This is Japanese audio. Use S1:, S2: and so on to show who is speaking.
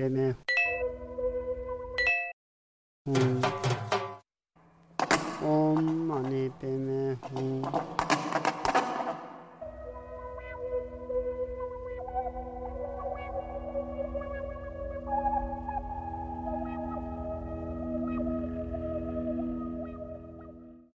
S1: てね。うん。おんまねてねうん。